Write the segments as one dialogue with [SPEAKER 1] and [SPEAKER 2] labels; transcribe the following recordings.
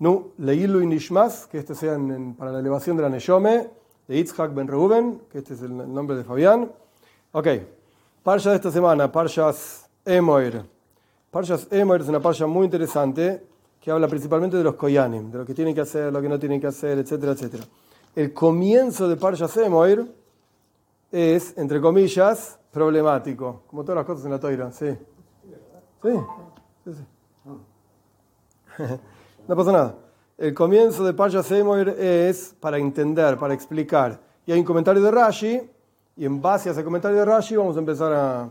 [SPEAKER 1] Nu, Leilu y Nishmas, que este sea para la elevación de la Neyome, de Yitzhak Ben Reuben, que este es el, nombre de Fabián. Ok, Parsha de esta semana, Parshas Emoir. Parshas Emoir es una parsha muy interesante que habla principalmente de los Koyanim, de lo que tienen que hacer, lo que no tienen que hacer, etcétera, etcétera. El comienzo de Parshas Emoir es, entre comillas, problemático, como todas las cosas en la toira, sí. Sí, sí, sí. No pasa nada. El comienzo de Parshas Emoir es para entender, para explicar. Y hay un comentario de Rashi, y en base a ese comentario de Rashi vamos a empezar a,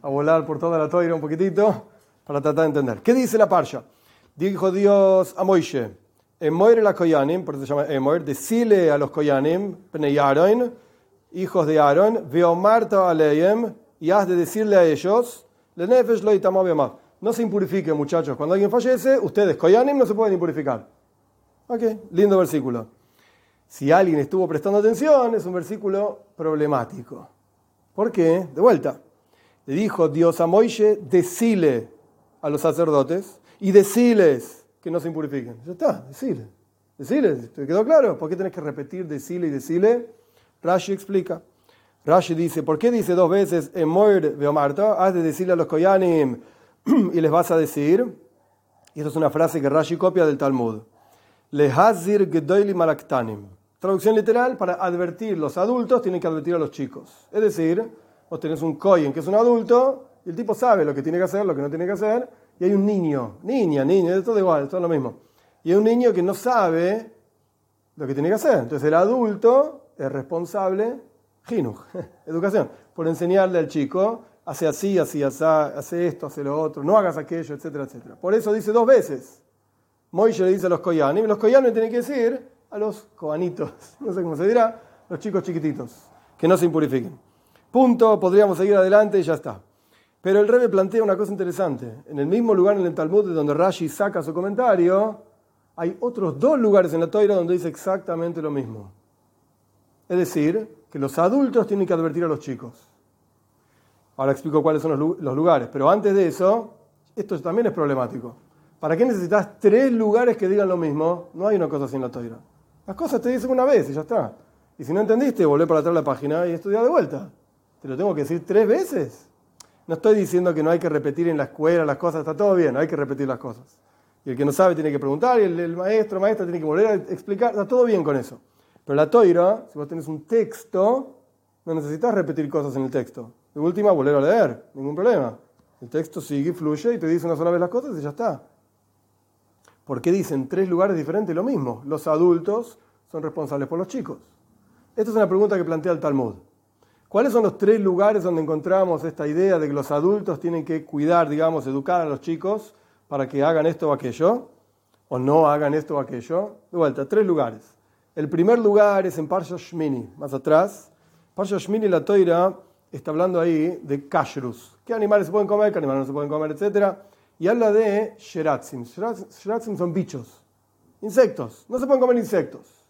[SPEAKER 1] a volar por toda la toira un poquitito para tratar de entender. ¿Qué dice la Parsha? Dijo Dios a Moishe, Emoir la Koyanim, por eso se llama Emoir, decile a los Koyanim, Pnei Aaron, hijos de Aaron, veo Marta Aleyem, y has de decirle a ellos, Lenefesh lo No se impurifiquen, muchachos. Cuando alguien fallece, ustedes, Koyanim, no se pueden impurificar. Ok, lindo versículo. Si alguien estuvo prestando atención, es un versículo problemático. ¿Por qué? De vuelta. Le dijo Dios a Moishe, decile a los sacerdotes y deciles que no se impurifiquen. Ya está, decile. Decile, ¿te quedó claro? ¿Por qué tenés que repetir decile y decile? Rashi explica. Rashi dice, ¿por qué dice dos veces Emoir Beomarta? Has de decirle a los Koyanim y les vas a decir, y esta es una frase que Rashi copia del Talmud, Lehazir Gedoili Malaktanim. Traducción literal, para advertir los adultos tienen que advertir a los chicos. Es decir, vos tenés un Koyen que es un adulto y el tipo sabe lo que tiene que hacer, lo que no tiene que hacer, y hay un niño, niña, niña, es todo igual, es todo lo mismo. Y hay un niño que no sabe lo que tiene que hacer. Entonces el adulto es responsable, jinuj, educación, por enseñarle al chico, hace así, así, así, hace esto, hace lo otro, no hagas aquello, etcétera, etcétera. Por eso dice dos veces. Moishe le dice a los koyanim, los koyanim tienen que decir a los coanitos, no sé cómo se dirá, los chicos chiquititos, que no se impurifiquen. Punto, podríamos seguir adelante y ya está. Pero el Rebbe plantea una cosa interesante. En el mismo lugar en el Talmud de donde Rashi saca su comentario, hay otros dos lugares en la Toira donde dice exactamente lo mismo. Es decir, que los adultos tienen que advertir a los chicos. Ahora explico cuáles son los lugares. Pero antes de eso, esto también es problemático. ¿Para qué necesitas tres lugares que digan lo mismo? No hay una cosa en la Toira. Las cosas te dicen una vez y ya está. Y si no entendiste, volvé para atrás la página y estudia de vuelta. ¿Te lo tengo que decir tres veces? No estoy diciendo que no hay que repetir en la escuela las cosas, está todo bien, hay que repetir las cosas. Y el que no sabe tiene que preguntar, y el, maestro, maestra tiene que volver a explicar, está todo bien con eso. Pero la toira, si vos tenés un texto, no necesitas repetir cosas en el texto. De última, volver a leer, ningún problema. El texto sigue, fluye y te dice una sola vez las cosas y ya está. ¿Por qué dicen tres lugares diferentes lo mismo? Los adultos son responsables por los chicos. Esta es una pregunta que plantea el Talmud. ¿Cuáles son los tres lugares donde encontramos esta idea de que los adultos tienen que cuidar, digamos, educar a los chicos para que hagan esto o aquello? ¿O no hagan esto o aquello? De vuelta, tres lugares. El primer lugar es en Parsha Shmini, más atrás. Parsha Shmini, la toira, está hablando ahí de kashrus. ¿Qué animales se pueden comer, qué animales no se pueden comer, etcétera? Y habla de sheratzim. Sheratzim son bichos, insectos. No se pueden comer insectos.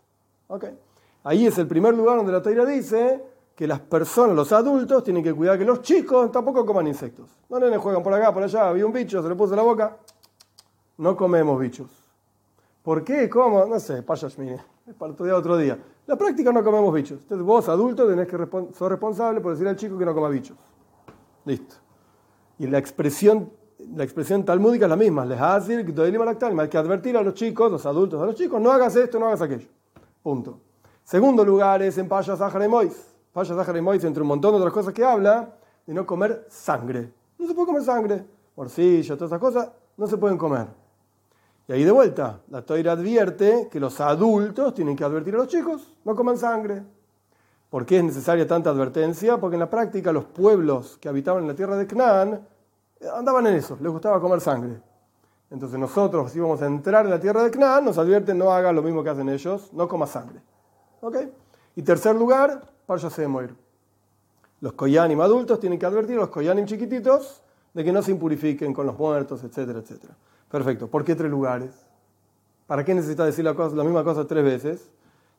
[SPEAKER 1] ¿Okay? Ahí es el primer lugar donde la toira dice que las personas, los adultos, tienen que cuidar que los chicos tampoco coman insectos. No le juegan por acá, por allá, había un bicho, se le puso en la boca. No comemos bichos. ¿Por qué? ¿Cómo? No sé, mire, es para estudiar otro día. La práctica no comemos bichos. Entonces vos, adulto, tenés que ser responsable por decir al chico que no coma bichos. Listo. Y la expresión, la expresión talmúdica es la misma. Les hay que advertir a los chicos, los adultos, a los chicos, no hagas esto, no hagas aquello. Punto. Segundo lugar es en Payas Mois. Vaya Zahar y entre un montón de otras cosas que habla, de no comer sangre. No se puede comer sangre, morcilla, todas esas cosas, no se pueden comer. Y ahí de vuelta, la toira advierte que los adultos tienen que advertir a los chicos, no coman sangre. ¿Por qué es necesaria tanta advertencia? Porque en la práctica los pueblos que habitaban en la tierra de Canaán eh, andaban en eso, les gustaba comer sangre. Entonces nosotros, si vamos a entrar en la tierra de Canaán, nos advierten no hagan lo mismo que hacen ellos, no coma sangre. ¿Ok? Y tercer lugar, Parsha Semoir. Los Koyanim adultos tienen que advertir a los Koyanim chiquititos de que no se impurifiquen con los muertos, etcétera, etcétera. Perfecto. ¿Por qué tres lugares? ¿Para qué necesita decir la, cosa, la misma cosa tres veces?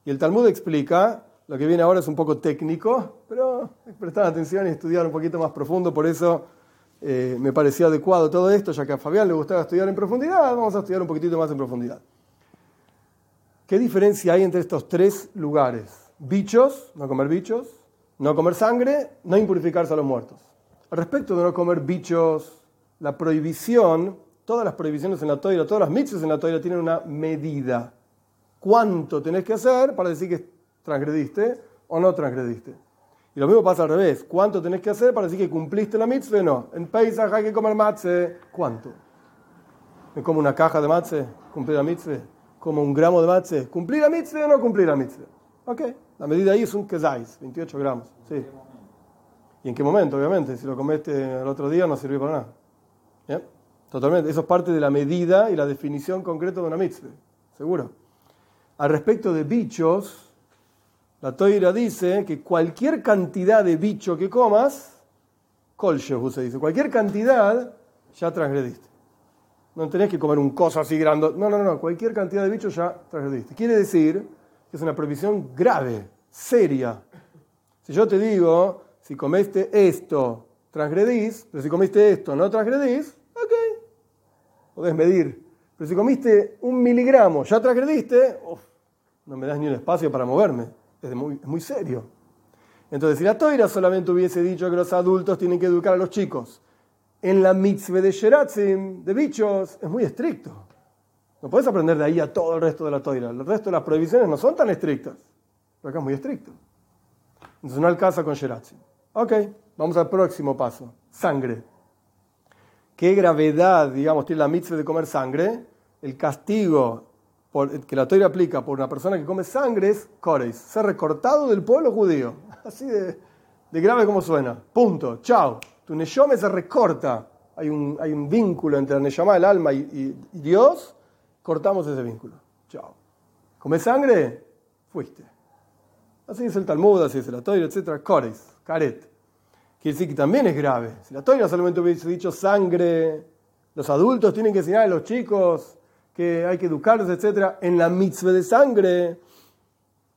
[SPEAKER 1] Y el Talmud explica, lo que viene ahora es un poco técnico, pero prestar atención y estudiar un poquito más profundo, por eso eh, me parecía adecuado todo esto, ya que a Fabián le gustaba estudiar en profundidad, vamos a estudiar un poquitito más en profundidad. ¿Qué diferencia hay entre estos tres lugares? Bichos, no comer bichos, no comer sangre, no impurificarse a los muertos. Al respecto de no comer bichos, la prohibición, todas las prohibiciones en la toira, todas las mitzvahs en la toira tienen una medida. ¿Cuánto tenés que hacer para decir que transgrediste o no transgrediste? Y lo mismo pasa al revés. ¿Cuánto tenés que hacer para decir que cumpliste la mitzvah o no? En Pesach hay que comer matze. ¿Cuánto? ¿Me como una caja de matze? ¿Cumplir la mitzvah? ¿Como un gramo de matze? ¿Cumplir la mitzvah o no cumplir la mitzvah? Ok. La medida ahí es un kezais, 28 gramos. Sí. ¿Y en qué momento? Obviamente. Si lo comiste el otro día no sirve para nada. ¿Bien? Totalmente. Eso es parte de la medida y la definición concreta de una mitzvah. Seguro. Al respecto de bichos, la toira dice que cualquier cantidad de bicho que comas, kolshehu se dice, cualquier cantidad ya transgrediste. No tenés que comer un coso así grande. No, no, no, cualquier cantidad de bicho ya transgrediste. Quiere decir que es una prohibición grave, seria. Si yo te digo, si comiste esto, transgredís, pero si comiste esto, no transgredís, podés medir. Pero si comiste un miligramo, ya transgrediste, no me das ni un espacio para moverme es muy, muy serio. Entonces, si la toira solamente hubiese dicho que los adultos tienen que educar a los chicos, en la mitzvah de Sheratzim, de bichos, es muy estricto. No puedes aprender de ahí a todo el resto de la toira. El resto de las prohibiciones no son tan estrictas. Pero acá es muy estricto. Entonces no alcanza con Sheratzim. Ok, vamos al próximo paso. Sangre. ¿Qué gravedad, digamos, tiene la mitzvah de comer sangre? El castigo que la Torah aplica por una persona que come sangre es Koreis, ser recortado del pueblo judío. Así de, grave como suena. Punto. Chao. Tu Neshome se recorta. Hay un, hay un vínculo entre el Neshama, el alma y, Dios. Cortamos ese vínculo. Chao. ¿Come sangre? Fuiste. Así es el Talmud, así es la Torah, etc. Koreis, Karet. Quiere decir que también es grave. Si la Torah solamente hubiese dicho sangre, los adultos tienen que enseñar a los chicos que hay que educarlos, etc., en la mitzvah de sangre.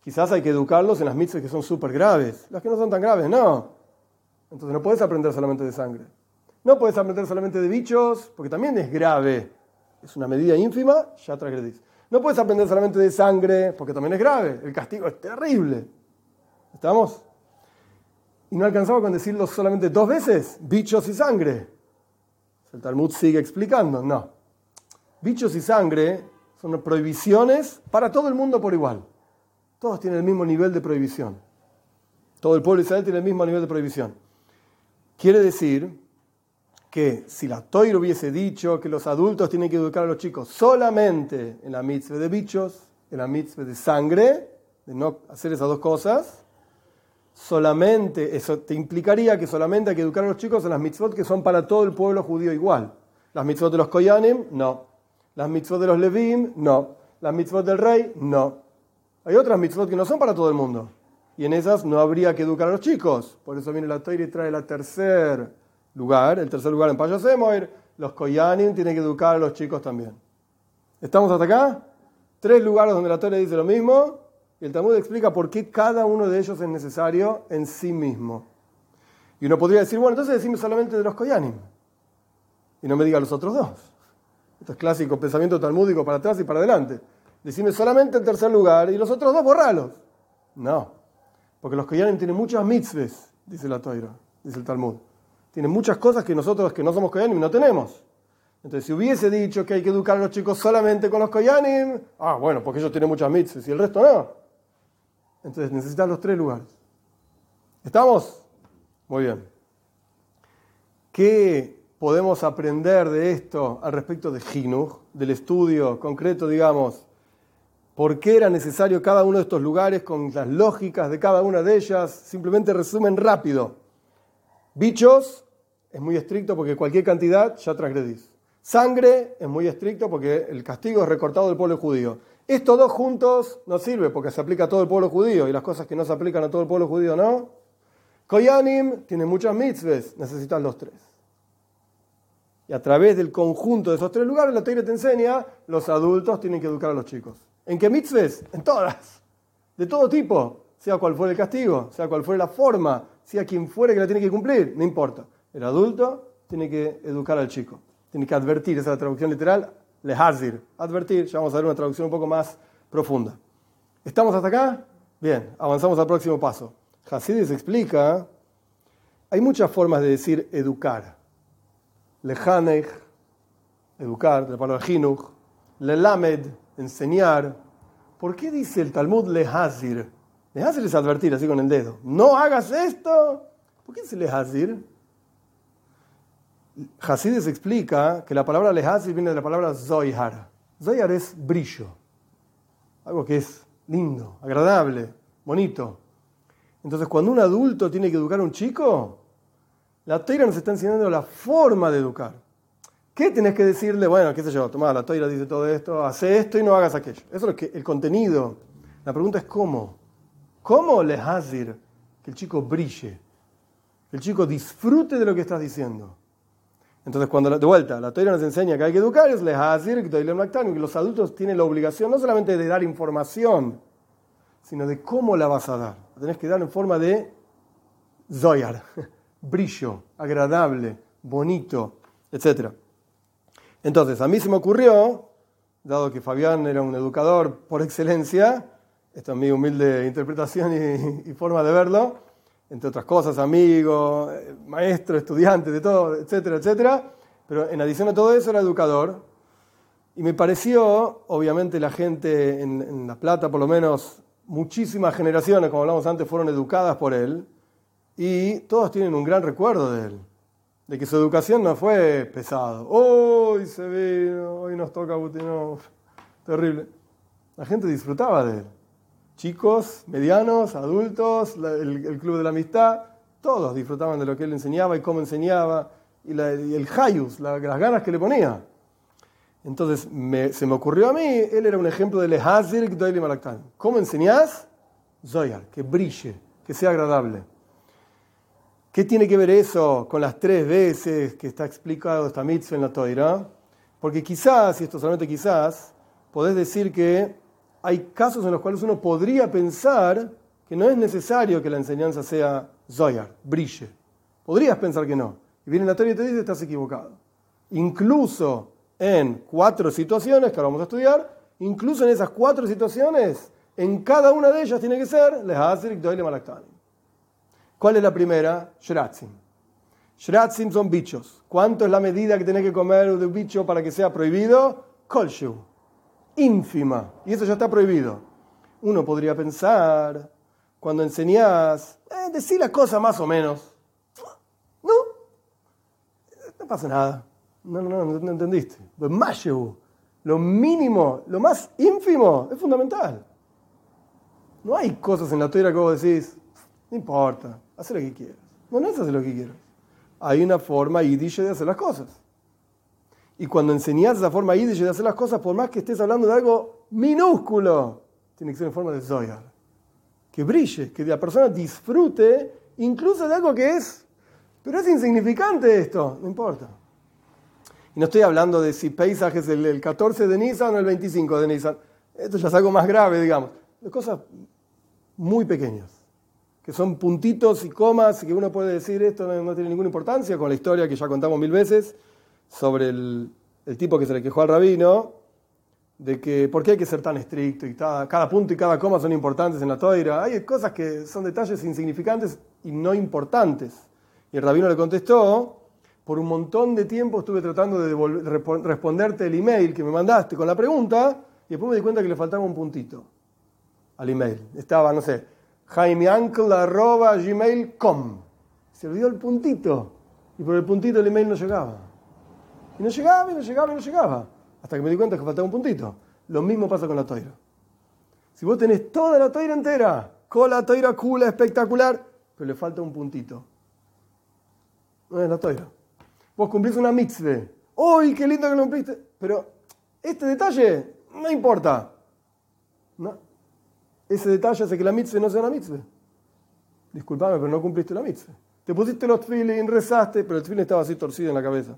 [SPEAKER 1] Quizás hay que educarlos en las mitzvahs que son súper graves. Las que no son tan graves, no. Entonces no puedes aprender solamente de sangre. No puedes aprender solamente de bichos, porque también es grave. Es una medida ínfima, ya transgredís. No puedes aprender solamente de sangre, porque también es grave. El castigo es terrible. ¿Estamos? Y no alcanzaba con decirlo solamente dos veces, bichos y sangre. El Talmud sigue explicando, no. Bichos y sangre son prohibiciones para todo el mundo por igual. Todos tienen el mismo nivel de prohibición. Todo el pueblo de Israel tiene el mismo nivel de prohibición. Quiere decir que si la Toira hubiese dicho que los adultos tienen que educar a los chicos solamente en la mitzvah de bichos, en la mitzvah de sangre, de no hacer esas dos cosas, solamente, eso te implicaría que solamente hay que educar a los chicos en las mitzvot que son para todo el pueblo judío igual. Las mitzvot de los koyanim, no. Las mitzvot de los Levim, no. Las mitzvot del rey, no. Hay otras mitzvot que no son para todo el mundo. Y en esas no habría que educar a los chicos. Por eso viene la Torah y trae el tercer lugar, el tercer lugar en Payasemoir. Los Koyanim tienen que educar a los chicos también. ¿Estamos hasta acá? Tres lugares donde la Torah dice lo mismo. El Talmud explica por qué cada uno de ellos es necesario en sí mismo. Y uno podría decir, bueno, entonces decime solamente de los Koyanim. Y no me diga los otros dos. Esto es clásico pensamiento talmúdico para atrás y para adelante. Decime solamente el tercer lugar y los otros dos borralos. No, porque los Koyanim tienen muchas mitzvahs, dice la Toira, dice el Talmud. Tienen muchas cosas que nosotros que no somos Koyanim no tenemos. Entonces, si hubiese dicho que hay que educar a los chicos solamente con los Koyanim, ah, bueno, porque ellos tienen muchas mitzvahs y el resto no. Entonces necesitan los tres lugares. ¿Estamos? Muy bien. ¿Qué podemos aprender de esto al respecto de Jinuj, del estudio concreto, digamos, por qué era necesario cada uno de estos lugares con las lógicas de cada una de ellas, simplemente resumen rápido. Bichos es muy estricto porque cualquier cantidad ya transgredís. Sangre es muy estricto porque el castigo es recortado del pueblo judío. Estos dos juntos no sirve porque se aplica a todo el pueblo judío y las cosas que no se aplican a todo el pueblo judío no. Koyanim tiene muchas mitzvahs, necesitan los tres. Y a través del conjunto de esos tres lugares, la Torah te enseña, los adultos tienen que educar a los chicos. ¿En qué mitzvahs? En todas. De todo tipo. Sea cual fuera el castigo, sea cual fuera la forma, sea quien fuera que la tiene que cumplir, no importa. El adulto tiene que educar al chico. Tiene que advertir, esa es la traducción literal, lehazir. Advertir, ya vamos a ver una traducción un poco más profunda. ¿Estamos hasta acá? Bien, avanzamos al próximo paso. Hasidis explica, hay muchas formas de decir educar. Lehanech, educar, de la palabra hinuch. Lelamed, enseñar. ¿Por qué dice el Talmud lehazir? Lehazir es advertir así con el dedo. No hagas esto. ¿Por qué dice lehazir? Hasides explica que la palabra lehazir viene de la palabra zoihar. Zoihar es brillo. Algo que es lindo, agradable, bonito. Entonces, cuando un adulto tiene que educar a un chico, la toira nos está enseñando la forma de educar. ¿Qué tenés que decirle? Bueno, qué sé yo, toma, la toira dice todo esto, hace esto y no hagas aquello. Eso es el contenido. La pregunta es cómo. ¿Cómo le hazir que el chico brille? Que el chico disfrute de lo que estás diciendo. Entonces, cuando de vuelta la toira nos enseña que hay que educar, es le hazir que los adultos tienen la obligación no solamente de dar información, sino de cómo la vas a dar. La tenés que dar en forma de zoyar, brillo, agradable, bonito, etc. Entonces, a mí se me ocurrió, dado que Fabián era un educador por excelencia, esta es mi humilde interpretación y, forma de verlo, entre otras cosas, amigo, maestro, estudiante, de todo, etcétera, etcétera, pero en adición a todo eso era educador. Y me pareció, obviamente la gente en, en La Plata, por lo menos muchísimas generaciones, como hablamos antes, fueron educadas por él, y todos tienen un gran recuerdo de él de que su educación no fue pesado. Hoy se vino, hoy nos toca Butinov. Terrible. La gente disfrutaba de él. Chicos, medianos, adultos, el, club de la amistad, todos disfrutaban de lo que él enseñaba y cómo enseñaba y, el hayus, las ganas que le ponía. Entonces se me ocurrió a mí, él era un ejemplo de Lehazir Gdoili Malaktan. ¿Cómo enseñás? Zoyar, que brille, que sea agradable. ¿Qué tiene que ver eso con las tres veces que está explicado esta mitzvah en la Toira? Porque quizás, y esto solamente quizás, podés decir que hay casos en los cuales uno podría pensar que no es necesario que la enseñanza sea zoyar, brille. Podrías pensar que no. Y viene la Torah y te dice, estás equivocado. Incluso en cuatro situaciones que ahora vamos a estudiar, incluso en esas cuatro situaciones, en cada una de ellas tiene que ser, les hace y malaktani. ¿Cuál es la primera? Shratzim. Shratzim son bichos. ¿Cuánto es la medida que tenés que comer de un bicho para que sea prohibido? Kolshu. Ínfima. Y eso ya está prohibido. Uno podría pensar, cuando enseñás, eh, decir la cosa más o menos. No, no pasa nada. No, no, no, no entendiste. Lo mínimo, lo más ínfimo, es fundamental. No hay cosas en la teoría que vos decís, no importa, haz lo que quieras. No, no es hacer lo que quieras. Hay una forma yiddish de hacer las cosas. Y cuando enseñas esa forma yiddish de hacer las cosas, por más que estés hablando de algo minúsculo, tiene que ser en forma de zoyar. Que brille, que la persona disfrute incluso de algo que es, pero es insignificante esto, no importa. Y no estoy hablando de si paisaje es el, 14 de Nisan o el 25 de Nisan. Esto ya es algo más grave, digamos. De cosas muy pequeñas que son puntitos y comas y que uno puede decir esto no, tiene ninguna importancia, con la historia que ya contamos mil veces sobre el, tipo que se le quejó al rabino, de que por qué hay que ser tan estricto y cada, punto y cada coma son importantes en la toira. Hay cosas que son detalles insignificantes y no importantes. Y el rabino le contestó, por un montón de tiempo estuve tratando de responderte el email que me mandaste con la pregunta y después me di cuenta que le faltaba un puntito al email. Estaba, no sé, jaimeuncle.gmail.com. Se olvidó el puntito. Y por el puntito el email no llegaba. Y no llegaba, y no llegaba, y no llegaba. Hasta que me di cuenta que faltaba un puntito. Lo mismo pasa con la toira. Si vos tenés toda la toira entera, con la toira cool, espectacular, pero le falta un puntito. No es la toira. Vos cumplís una mitzvah. ¡Uy, qué lindo que lo cumpliste! Pero este detalle no importa. No, ese detalle hace que la mitzvah no sea una mitzvah. Disculpame, pero no cumpliste la mitzvah. Te pusiste los feeling, rezaste, pero el feeling estaba así torcido en la cabeza.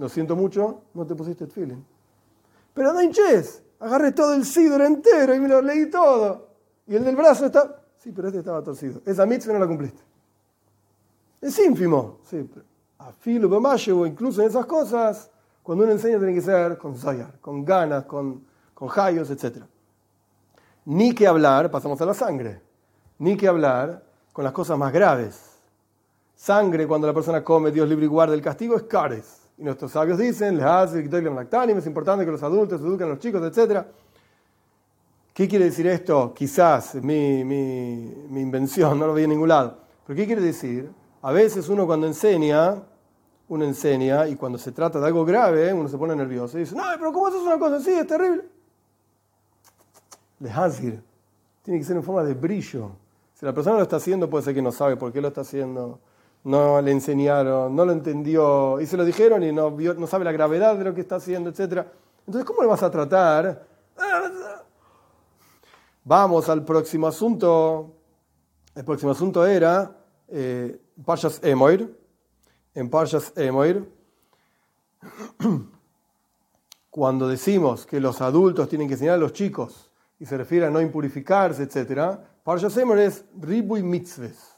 [SPEAKER 1] Lo siento mucho, no te pusiste el feeling. Pero no hinches, agarré todo el sidro entero y me lo leí todo. Y el del brazo está. Sí, pero este estaba torcido. Esa mitzvah no la cumpliste. Es ínfimo. Sí, a filo, o incluso en esas cosas, cuando uno enseña tiene que ser con zayar, con ganas, con, con hayos, etc. Ni que hablar, pasamos a la sangre, ni que hablar con las cosas más graves. Sangre, cuando la persona come, Dios libre y guarda el castigo, es cares. Y nuestros sabios dicen, es importante que los adultos eduquen a los chicos, etc. ¿Qué quiere decir esto? Quizás mi, mi, mi invención, no lo vi en ningún lado. Pero ¿qué quiere decir? A veces uno cuando enseña, uno enseña y cuando se trata de algo grave, uno se pone nervioso y dice, no, pero ¿cómo haces una cosa así? Es terrible. Lehazir. Tiene que ser en forma de brillo. Si la persona lo está haciendo, puede ser que no sabe por qué lo está haciendo. No le enseñaron, no lo entendió, y se lo dijeron y no, no sabe la gravedad de lo que está haciendo, etc. Entonces, ¿cómo le vas a tratar? Vamos al próximo asunto. El próximo asunto era eh, Parshas Emoir en Parshas Emoir, cuando decimos que los adultos tienen que enseñar a los chicos y se refiere a no impurificarse, etc., Parshas Emoir es Ribuy Mitzves.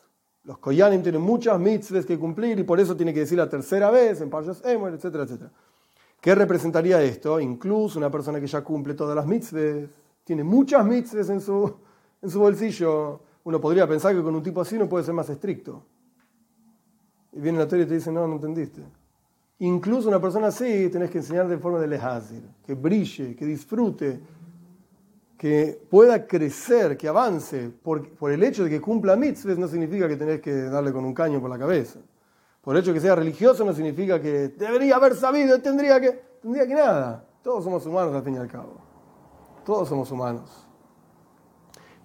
[SPEAKER 1] Los Koyanim tienen muchas mitzvahs que cumplir y por eso tiene que decir la tercera vez en Parshas Emoir, etcétera, etcétera. ¿Qué representaría esto? Incluso una persona que ya cumple todas las mitzvahs, tiene muchas mitzvahs en su, en su bolsillo. Uno podría pensar que con un tipo así no puede ser más estricto. Y viene la teoría y te dice, no, no entendiste. Incluso una persona así tenés que enseñar de forma de lejazir, que brille, que disfrute, que pueda crecer, que avance. Por, el hecho de que cumpla mitzvahs no significa que tenés que darle con un caño por la cabeza. Por el hecho de que sea religioso no significa que debería haber sabido, tendría que, tendría que nada. Todos somos humanos al fin y al cabo. Todos somos humanos.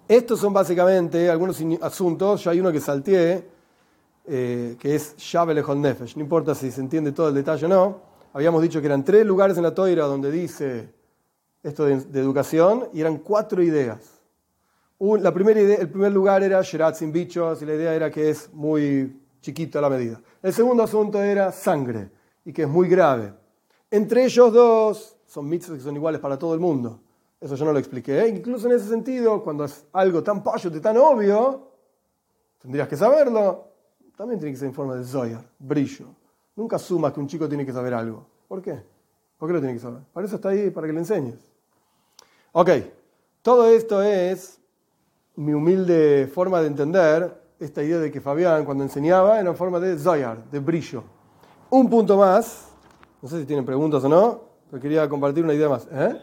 [SPEAKER 1] Estos son básicamente algunos asuntos, ya hay uno que salteé, eh, que es Shabele Nefesh. No importa si se entiende todo el detalle o no. Habíamos dicho que eran tres lugares en la toira donde dice esto de, educación y eran cuatro ideas. la primera idea, el primer lugar era Sherat sin bichos y la idea era que es muy chiquito a la medida. El segundo asunto era sangre y que es muy grave. Entre ellos dos son mitzvahs que son iguales para todo el mundo. Eso yo no lo expliqué. ¿eh? Incluso en ese sentido, cuando es algo tan pollo, tan obvio, tendrías que saberlo también tiene que ser en forma de zoyar, brillo. Nunca asumas que un chico tiene que saber algo. ¿Por qué? ¿Por qué lo tiene que saber? Para eso está ahí, para que le enseñes. Ok, todo esto es mi humilde forma de entender esta idea de que Fabián cuando enseñaba era en forma de zoyar, de brillo. Un punto más, no sé si tienen preguntas o no, pero quería compartir una idea más. ¿Eh?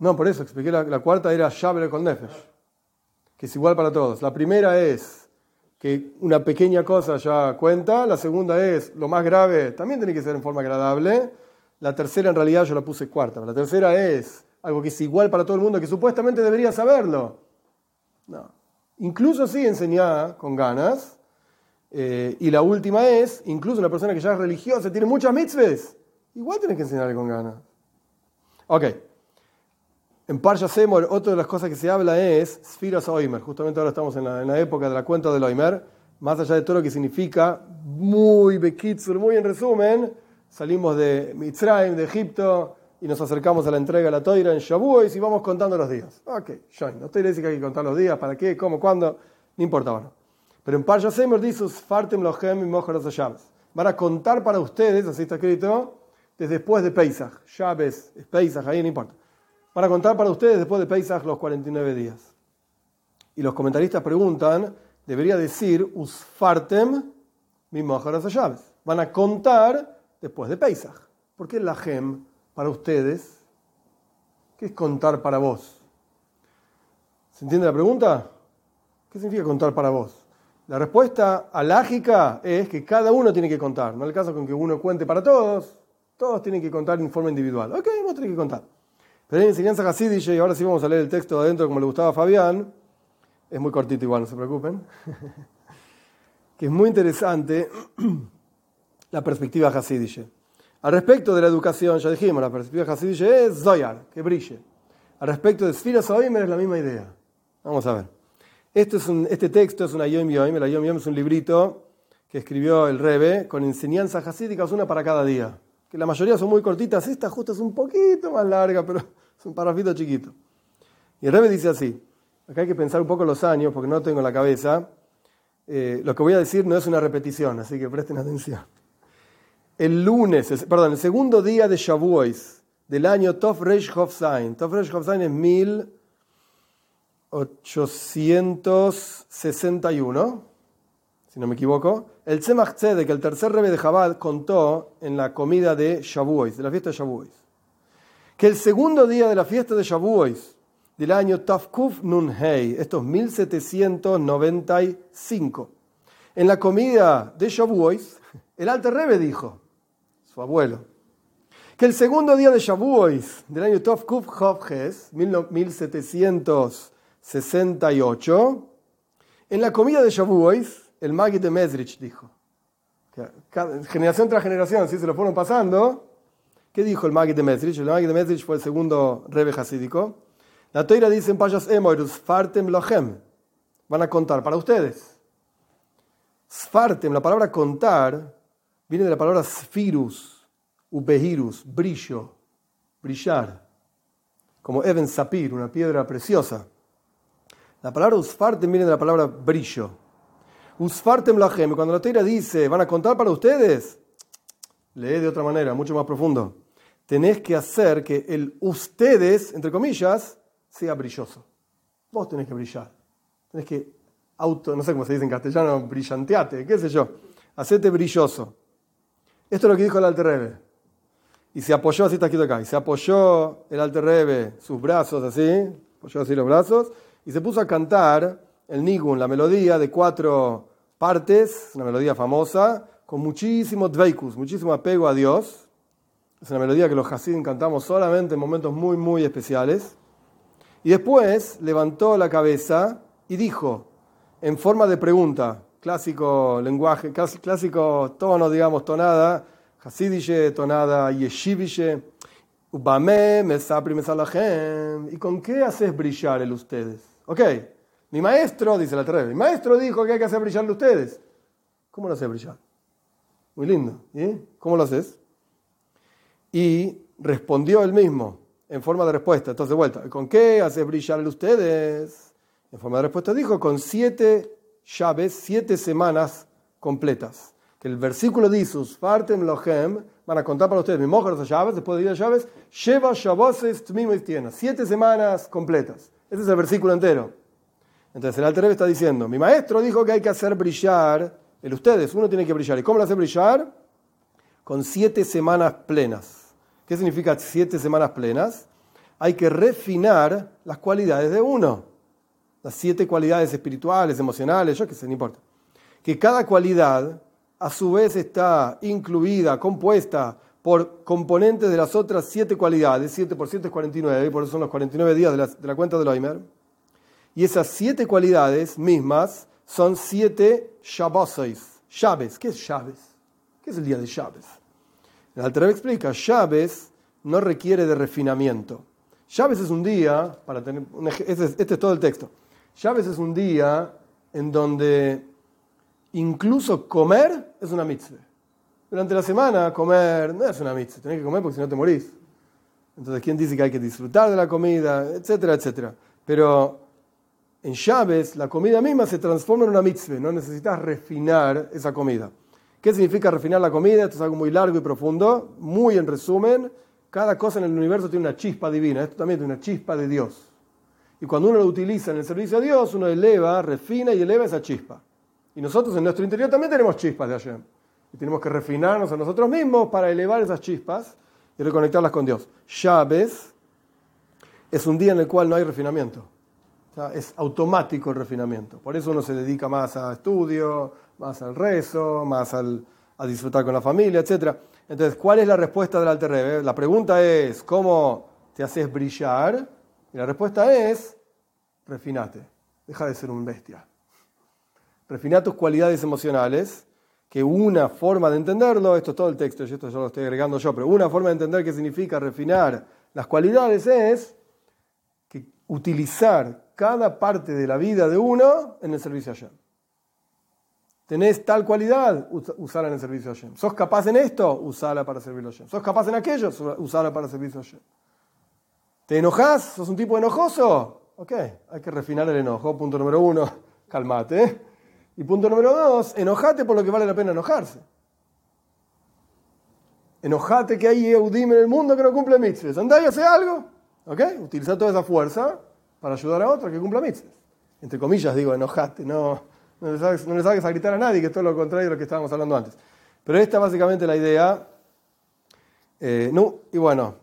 [SPEAKER 1] No, por eso expliqué la, cuarta era Shaber con Nefesh, que es igual para todos. La primera es que una pequeña cosa ya cuenta, la segunda es lo más grave, también tiene que ser en forma agradable, la tercera en realidad yo la puse cuarta, la tercera es algo que es igual para todo el mundo, que supuestamente debería saberlo. No. Incluso así enseñar con ganas. Eh, y la última es, incluso una persona que ya es religiosa, tiene muchas mitzvahs, igual tienes que enseñarle con ganas. Ok. En Parsha Semor, otra de las cosas que se habla es Sfiras Oimer. Justamente ahora estamos en la, época de la cuenta del Oimer. Más allá de todo lo que significa, muy bekitsur, muy en resumen, salimos de Mitzrayim, de Egipto, y nos acercamos a la entrega de la toira en Shavuot y vamos contando los días. Ok. No estoy diciendo que hay que contar los días, para qué, cómo, cuándo, no importa ahora. Pero en Parsha Semor dice, Fartem Lohem y Van a contar para ustedes, así está escrito, desde después de Pesach. Shabes, Pesach, ahí no importa para contar para ustedes después de Pesach los 49 días. Y los comentaristas preguntan, debería decir Usfartem llaves. Van a contar después de Pesach. ¿Por qué la gem para ustedes? ¿Qué es contar para vos? ¿Se entiende la pregunta? ¿Qué significa contar para vos? La respuesta alágica es que cada uno tiene que contar. No caso con que uno cuente para todos. Todos tienen que contar en forma individual. Ok, vos tenés que contar. Pero hay enseñanza Hasidish, y ahora sí vamos a leer el texto adentro como le gustaba a Fabián. Es muy cortito igual, no se preocupen. que es muy interesante la perspectiva Hasidish. Al respecto de la educación, ya dijimos, la perspectiva Hasidish es Zoyar, que brille. Al respecto de Sfira Soimer es la misma idea. Vamos a ver. Este, es un, este texto es una Yom Yom, la Yom es un librito que escribió el Rebe con enseñanzas hasídicas, una para cada día. Que la mayoría son muy cortitas, esta justo es un poquito más larga, pero es un parrafito chiquito. Y el Rebbe dice así, acá hay que pensar un poco los años porque no tengo en la cabeza. Eh, lo que voy a decir no es una repetición, así que presten atención. El lunes, perdón, el segundo día de Shavuos del año Tov Reish Hofzain. Tov Reish Hofzain es 1000, 861, si no me equivoco, el Tzemach Tzedek, el tercer rebe de Jabal, contó en la comida de Shavuos, de la fiesta de Shavuos, que el segundo día de la fiesta de Shavuos, del año Tafkuf Nun Hei, estos 1795, en la comida de Shavuos, el Alter Rebbe dijo, su abuelo, que el segundo día de Shavuos del año Tov Kuf 1768, en la comida de Shavuos, el Magid de Mesrich dijo, generación tras generación, si se lo fueron pasando, ¿qué dijo el Magid de Mesrich? El Magid de Mesrich fue el segundo Rebbe hasídico. La toira dice en Payas Emoirus, Fartem Lochem, van a contar para ustedes. Sfartem, la palabra contar, viene de la palabra sfirus, ubehirus, brillo, brillar, como Even Sapir, una piedra preciosa. La palabra usfartem viene de la palabra brillo. Usfartem lachem, cuando la teira dice, van a contar para ustedes, lee de otra manera, mucho más profundo. Tenés que hacer que el ustedes, entre comillas, sea brilloso. Vos tenés que brillar. Tenés que auto, no sé cómo se dice en castellano, brillanteate, qué sé yo. Hacete brilloso. Esto es lo que dijo el Alter y se apoyó, así está escrito acá, y se apoyó el Alter Rebbe, sus brazos así, apoyó así los brazos, y se puso a cantar el Nigun, la melodía de cuatro partes, una melodía famosa, con muchísimo dveikus, muchísimo apego a Dios. Es una melodía que los Hasidim cantamos solamente en momentos muy, muy especiales. Y después levantó la cabeza y dijo, en forma de pregunta, clásico lenguaje, clásico tono, digamos, tonada, Hasidische, tonada yeshivische, ubame, mesapri, mesalachem. ¿Y con qué haces brillar el ustedes? Ok, mi maestro, dice la terrena, mi maestro dijo que hay que hacer brillarle ustedes. ¿Cómo lo haces brillar? Muy lindo. ¿Y? ¿Cómo lo haces? Y respondió él mismo en forma de respuesta. Entonces, de vuelta, ¿con qué haces brillar ustedes? En forma de respuesta dijo, con siete llaves, siete semanas completas que el versículo dice, Fartem Lohem, van a contar para ustedes, mi mujer las llaves, después de ir a llaves, lleva Shaboses tiene siete semanas completas. Ese es el versículo entero. Entonces el Alter está diciendo, mi maestro dijo que hay que hacer brillar, el ustedes, uno tiene que brillar. ¿Y cómo lo hace brillar? Con siete semanas plenas. ¿Qué significa siete semanas plenas? Hay que refinar las cualidades de uno. Las siete cualidades espirituales, emocionales, yo qué sé, no importa. Que cada cualidad a su vez está incluida, compuesta por componentes de las otras siete cualidades, 7 por 7 es 49, y por eso son los 49 días de la, de la cuenta de Loimer. Y esas siete cualidades mismas son siete Shabbosois. Llaves. ¿Qué es llaves? ¿Qué es el día de llaves? El Alter explica, llaves no requiere de refinamiento. Llaves es un día, para tener este, este es todo el texto. Llaves es un día en donde incluso comer es una mitzvah. Durante la semana comer no es una mitzvah, tenés que comer porque si no te morís. Entonces, ¿quién dice que hay que disfrutar de la comida? Etcétera, etcétera. Pero en llaves la comida misma se transforma en una mitzvah, no necesitas refinar esa comida. ¿Qué significa refinar la comida? Esto es algo muy largo y profundo. Muy en resumen, cada cosa en el universo tiene una chispa divina, esto también tiene una chispa de Dios. Y cuando uno lo utiliza en el servicio a Dios, uno eleva, refina y eleva esa chispa. Y nosotros en nuestro interior también tenemos chispas de Hashem. Y tenemos que refinarnos a nosotros mismos para elevar esas chispas y reconectarlas con Dios. Llaves es un día en el cual no hay refinamiento. es automático el refinamiento. Por eso uno se dedica más a estudio, más al rezo, más al, a disfrutar con la familia, etc. Entonces, ¿cuál es la respuesta del Alter Rebbe? La pregunta es, ¿cómo te haces brillar? Y la respuesta es, refinate. Deja de ser un bestia refina tus cualidades emocionales, que una forma de entenderlo, esto es todo el texto, y esto ya lo estoy agregando yo, pero una forma de entender qué significa refinar las cualidades es que utilizar cada parte de la vida de uno en el servicio a Hashem. ¿Tenés tal cualidad? Usala en el servicio a Hashem. ¿Sos capaz en esto? Usala para servirlo a Hashem. ¿Sos capaz en aquello? Usala para servirlo a Hashem. ¿Te enojas? ¿Sos un tipo enojoso? Ok, hay que refinar el enojo. Punto número uno, calmate. Y punto número dos, enojate por lo que vale la pena enojarse. Enojate que hay Eudim en el mundo que no cumple mitzvahs. Andá y hace algo. ¿Ok? Utiliza toda esa fuerza para ayudar a otro que cumpla mitzvahs. Entre comillas digo, enojate, no, no le sabes, a gritar a nadie, que es todo lo contrario de lo que estábamos hablando antes. Pero esta básicamente la idea. Eh, no, y bueno,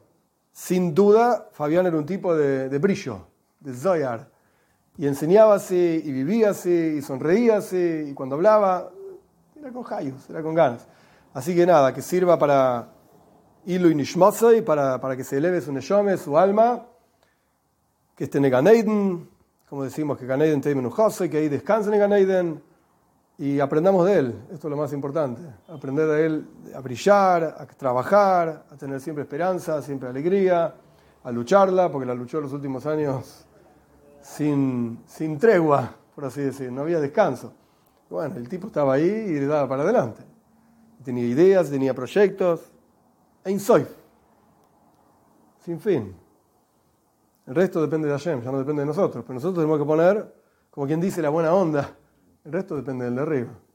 [SPEAKER 1] sin duda, Fabián era un tipo de, brillo, de Zoyar. Y enseñaba así, y vivía así, y sonreía así, y cuando hablaba, era con jayos, era con ganas. Así que nada, que sirva para Ilu y para, para que se eleve su neshome, su alma, que esté en Ganeiden, como decimos, que Ganeiden te y que ahí descanse en Ganeiden, y aprendamos de él, esto es lo más importante, aprender de él a brillar, a trabajar, a tener siempre esperanza, siempre alegría, a lucharla, porque la luchó los últimos años sin, sin tregua, por así decir, no había descanso. Bueno, el tipo estaba ahí y le daba para adelante. Tenía ideas, tenía proyectos. Ein soy. Sin fin. El resto depende de Hashem, ya no depende de nosotros. Pero nosotros tenemos que poner, como quien dice, la buena onda. El resto depende del de arriba.